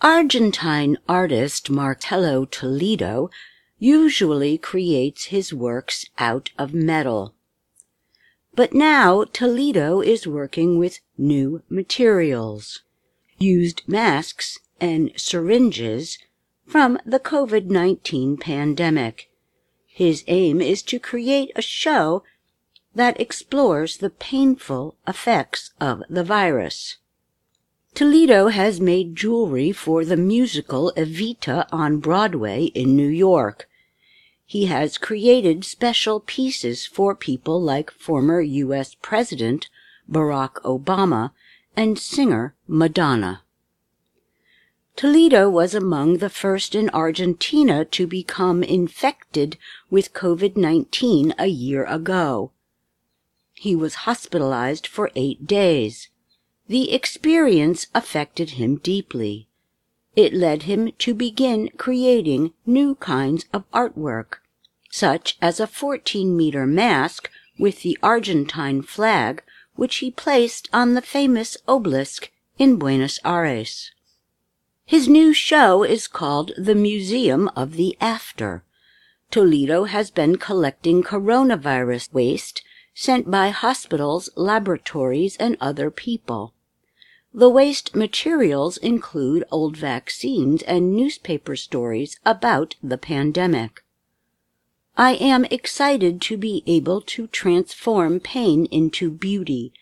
Argentine artist Marcelo Toledo usually creates his works out of metal. But now Toledo is working with new materials, used masks and syringes from the COVID 19 pandemic. His aim is to create a show that explores the painful effects of the virus. Toledo has made jewelry for the musical Evita on Broadway in New York. He has created special pieces for people like former U.S. President Barack Obama and singer Madonna. Toledo was among the first in Argentina to become infected with COVID 19 a year ago. He was hospitalized for eight days. The experience affected him deeply. It led him to begin creating new kinds of artwork, such as a 14 meter mask with the Argentine flag, which he placed on the famous obelisk in Buenos Aires. His new show is called The Museum of the After. Toledo has been collecting coronavirus waste sent by hospitals, laboratories, and other people. The waste materials include old vaccines and newspaper stories about the pandemic. I am excited to be able to transform pain into beauty,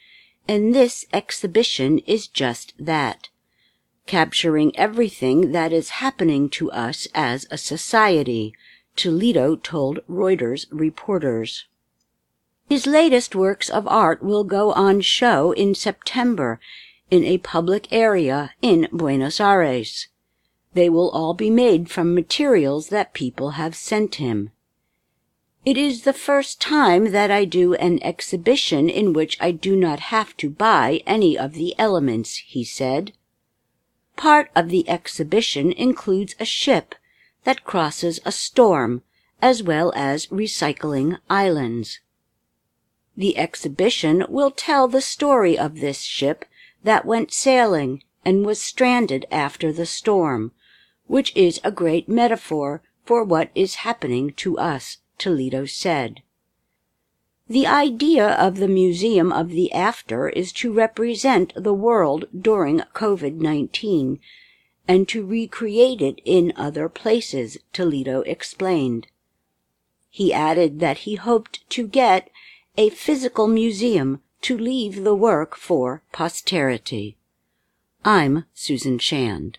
and this exhibition is just that. Capturing everything that is happening to us as a society, Toledo told Reuters reporters. His latest works of art will go on show in September in a public area in Buenos Aires. They will all be made from materials that people have sent him. It is the first time that I do an exhibition in which I do not have to buy any of the elements, he said. Part of the exhibition includes a ship that crosses a storm, as well as recycling islands. The exhibition will tell the story of this ship that went sailing and was stranded after the storm, which is a great metaphor for what is happening to us, Toledo said. The idea of the Museum of the After is to represent the world during COVID 19 and to recreate it in other places, Toledo explained. He added that he hoped to get a physical museum to leave the work for posterity. I'm Susan Shand.